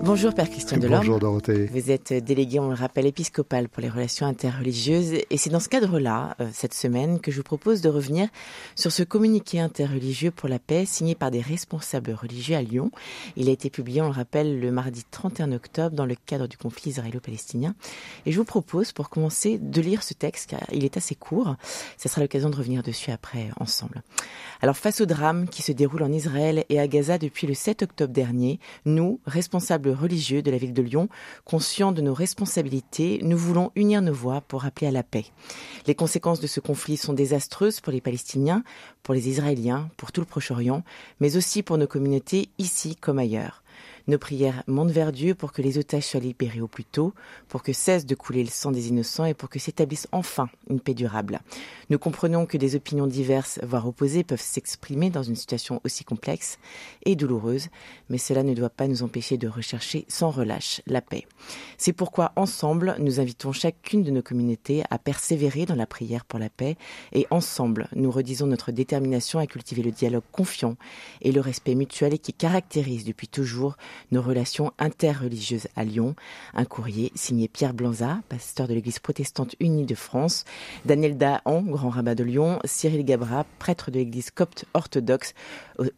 Bonjour Père Christian Delorme. Bonjour Dorothée. Vous êtes délégué, on le rappelle, épiscopal pour les relations interreligieuses. Et c'est dans ce cadre-là, euh, cette semaine, que je vous propose de revenir sur ce communiqué interreligieux pour la paix signé par des responsables religieux à Lyon. Il a été publié, on le rappelle, le mardi 31 octobre dans le cadre du conflit israélo-palestinien. Et je vous propose, pour commencer, de lire ce texte, car il est assez court. Ce sera l'occasion de revenir dessus après, ensemble. Alors, face au drame qui se déroule en Israël et à Gaza depuis le 7 octobre dernier, nous, responsables religieux de la ville de Lyon, conscients de nos responsabilités, nous voulons unir nos voix pour appeler à la paix. Les conséquences de ce conflit sont désastreuses pour les Palestiniens, pour les Israéliens, pour tout le Proche-Orient, mais aussi pour nos communautés ici comme ailleurs. Nos prières montent vers Dieu pour que les otages soient libérés au plus tôt, pour que cesse de couler le sang des innocents et pour que s'établisse enfin une paix durable. Nous comprenons que des opinions diverses, voire opposées, peuvent s'exprimer dans une situation aussi complexe et douloureuse, mais cela ne doit pas nous empêcher de rechercher sans relâche la paix. C'est pourquoi ensemble, nous invitons chacune de nos communautés à persévérer dans la prière pour la paix et ensemble, nous redisons notre détermination à cultiver le dialogue confiant et le respect mutuel qui caractérise depuis toujours nos relations interreligieuses à Lyon. Un courrier signé Pierre Blanza, pasteur de l'Église protestante unie de France, Daniel Dahan, grand rabbin de Lyon, Cyril Gabra, prêtre de l'Église copte orthodoxe,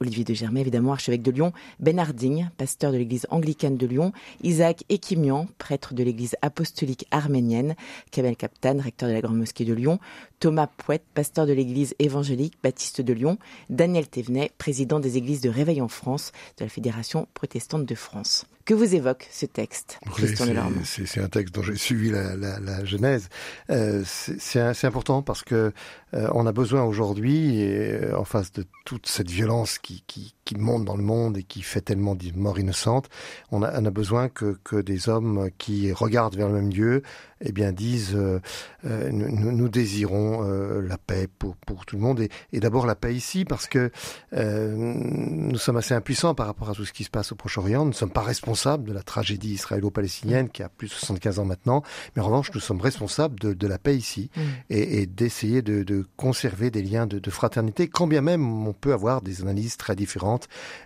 Olivier de Germay, évidemment, archevêque de Lyon, Ben Harding, pasteur de l'Église anglicane de Lyon, Isaac Ekimian, prêtre de l'Église apostolique arménienne, Kamel Kaptan, recteur de la Grande Mosquée de Lyon, Thomas Pouette, pasteur de l'Église évangélique baptiste de Lyon, Daniel Thévenet, président des Églises de Réveil en France de la Fédération protestante de France. Que vous évoque ce texte, Christian C'est un texte dont j'ai suivi la, la, la genèse. Euh, c'est important parce que euh, on a besoin aujourd'hui, euh, en face de toute cette violence qui, qui, qui, monte dans le monde et qui fait tellement de morts innocentes, on a, on a besoin que, que, des hommes qui regardent vers le même Dieu, eh bien disent euh, euh nous, nous, désirons euh, la paix pour, pour tout le monde et, et d'abord la paix ici parce que euh, nous sommes assez impuissants par rapport à tout ce qui se passe au Proche-Orient. Nous ne sommes pas responsables de la tragédie israélo-palestinienne qui a plus de 75 ans maintenant, mais en revanche nous sommes responsables de, de la paix ici mmh. et, et d'essayer de, de conserver des liens de, de, fraternité, quand bien même on peut avoir des analyses très différentes,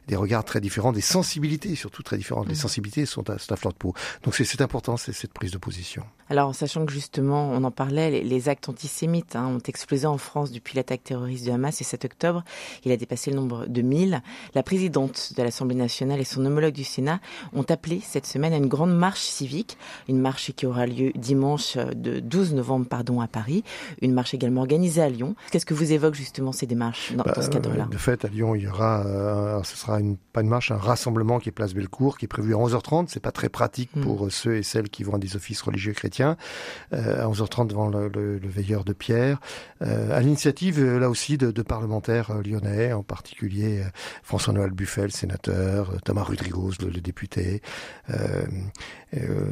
des regards très différents, des sensibilités surtout très différentes. Mmh. Les sensibilités sont à, à fleur de peau. Donc c'est important, c'est cette prise de position. Alors, sachant que justement, on en parlait, les, les actes antisémites hein, ont explosé en France depuis l'attaque terroriste de Hamas et 7 octobre. Il a dépassé le nombre de 1000. La présidente de l'Assemblée nationale et son homologue du Sénat ont appelé cette semaine à une grande marche civique, une marche qui aura lieu dimanche de 12 novembre pardon, à Paris, une marche également organisée à Lyon. Qu'est-ce que vous évoque justement ces démarches dans, bah, dans ce cadre-là? De fait, à Lyon, il y aura, euh, ce sera une, pas une marche, un rassemblement qui est place Bellecour, qui est prévu à 11h30. C'est pas très pratique mmh. pour ceux et celles qui vont à des offices religieux chrétiens euh, à 11h30 devant le, le, le veilleur de Pierre, euh, à l'initiative euh, là aussi de, de parlementaires euh, lyonnais, en particulier euh, François-Noël Buffel, sénateur, euh, Thomas Rudrigos, le, le député, euh, euh,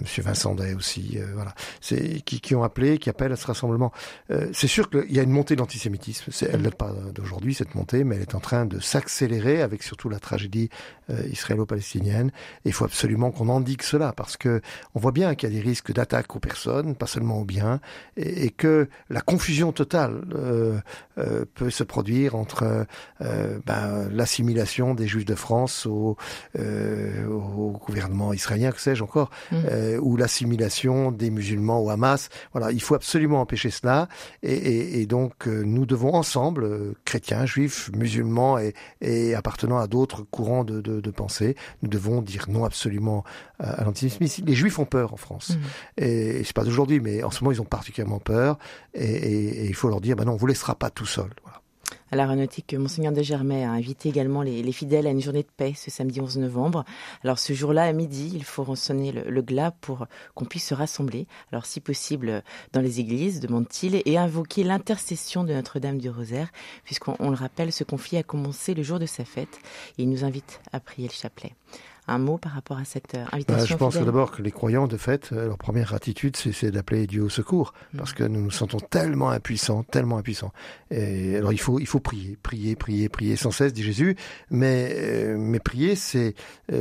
Monsieur Vincent Day aussi, euh, voilà, c'est qui, qui ont appelé, qui appellent à ce rassemblement. Euh, c'est sûr qu'il y a une montée d'antisémitisme. Elle n'est pas d'aujourd'hui cette montée, mais elle est en train de s'accélérer avec surtout la tragédie euh, israélo-palestinienne. Il faut absolument qu'on indique cela parce que on voit bien qu'il y a des risques d'attaque aux personnes, pas seulement aux biens, et, et que la confusion totale euh, euh, peut se produire entre euh, ben, l'assimilation des Juifs de France au, au gouvernement israélien, que sais-je encore, mmh. euh, ou l'assimilation des musulmans au Hamas. Voilà, il faut absolument empêcher cela, et, et, et donc nous devons ensemble, chrétiens, juifs, musulmans et, et appartenant à d'autres courants de, de, de, pensée, nous devons dire non absolument à, à l'antisémitisme. Les juifs ont peur en France, mmh. et, et c'est pas d'aujourd'hui, mais en ce moment ils ont particulièrement peur, et, il faut leur dire, ben non, on vous laissera pas tout seul. Voilà à l'aéronautique, Monseigneur de Germay a invité également les, les, fidèles à une journée de paix ce samedi 11 novembre. Alors ce jour-là, à midi, il faut ressonner le, glas pour qu'on puisse se rassembler, alors si possible dans les églises, demande-t-il, et invoquer l'intercession de Notre-Dame du Rosaire, puisqu'on le rappelle, ce conflit a commencé le jour de sa fête, il nous invite à prier le chapelet. Un mot par rapport à cette euh, invitation bah, Je pense d'abord que les croyants, de fait, euh, leur première attitude, c'est d'appeler Dieu au secours, mm. parce que nous nous sentons tellement impuissants, tellement impuissants. Et alors il faut, il faut prier, prier, prier, prier sans cesse, dit Jésus. Mais, euh, mais prier, c'est,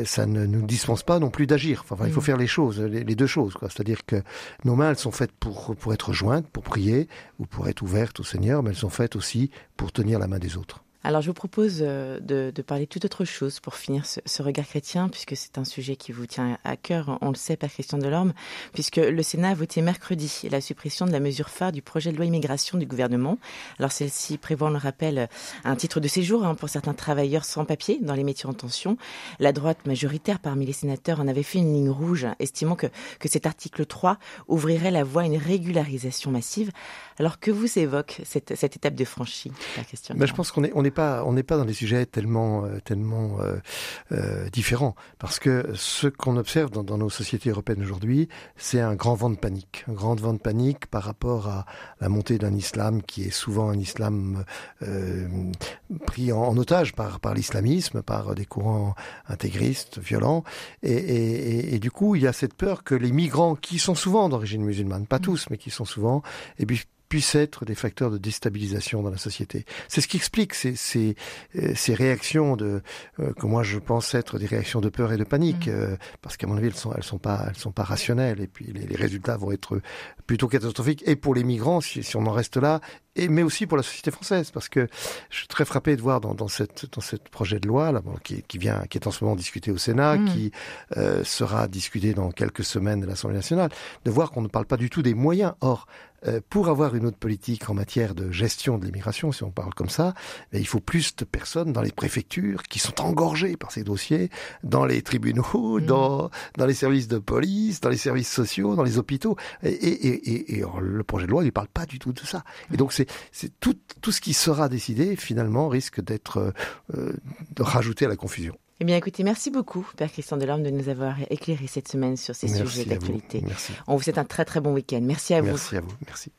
ça ne nous dispense pas non plus d'agir. Enfin, il faut mm. faire les choses, les, deux choses. C'est-à-dire que nos mains, elles sont faites pour, pour être jointes, pour prier, ou pour être ouvertes au Seigneur, mais elles sont faites aussi pour tenir la main des autres. Alors je vous propose euh, de, de parler toute autre chose pour finir ce, ce regard chrétien, puisque c'est un sujet qui vous tient à cœur, on le sait, Père Christian Delorme, puisque le Sénat a voté mercredi la suppression de la mesure phare du projet de loi immigration du gouvernement. Alors celle-ci prévoit, on le rappelle, un titre de séjour hein, pour certains travailleurs sans papier dans les métiers en tension. La droite majoritaire parmi les sénateurs en avait fait une ligne rouge, estimant que, que cet article 3 ouvrirait la voie à une régularisation massive. Alors que vous évoque cette, cette étape de franchie, Père Christian ben, Je pense qu'on est, on est pas, on n'est pas dans des sujets tellement, euh, tellement euh, euh, différents, parce que ce qu'on observe dans, dans, nos sociétés européennes aujourd'hui, c'est un grand vent de panique, un grand vent de panique par rapport à la montée d'un islam qui est souvent un islam euh, pris en, en, otage par, par l'islamisme, par des courants intégristes, violents, et, et, et, du coup, il y a cette peur que les migrants, qui sont souvent d'origine musulmane, pas mmh. tous, mais qui sont souvent, et puis puissent être des facteurs de déstabilisation dans la société. C'est ce qui explique ces, ces, euh, ces réactions de euh, que moi je pense être des réactions de peur et de panique, mmh. euh, parce qu'à mon avis elles sont elles sont pas elles sont pas rationnelles et puis les, les, résultats vont être plutôt catastrophiques et pour les migrants si, si on en reste là et mais aussi pour la société française parce que je suis très frappé de voir dans, dans cette dans cette projet de loi là bon, qui, qui vient qui est en ce moment discuté au Sénat mmh. qui euh, sera discuté dans quelques semaines à l'Assemblée nationale de voir qu'on ne parle pas du tout des moyens or pour avoir une autre politique en matière de gestion de l'immigration, si on parle comme ça, il faut plus de personnes dans les préfectures qui sont engorgées par ces dossiers, dans les tribunaux, mmh. dans, dans les services de police, dans les services sociaux, dans les hôpitaux. Et, et, et, et le projet de loi ne parle pas du tout de ça. Et donc c'est tout, tout ce qui sera décidé, finalement, risque d'être euh, de rajouter à la confusion. Eh bien, écoutez, merci beaucoup, Père Christian Delorme, de nous avoir éclairé cette semaine sur ces merci sujets d'actualité. Merci. On vous souhaite un très très bon week-end. Merci à merci vous. Merci à vous. Merci.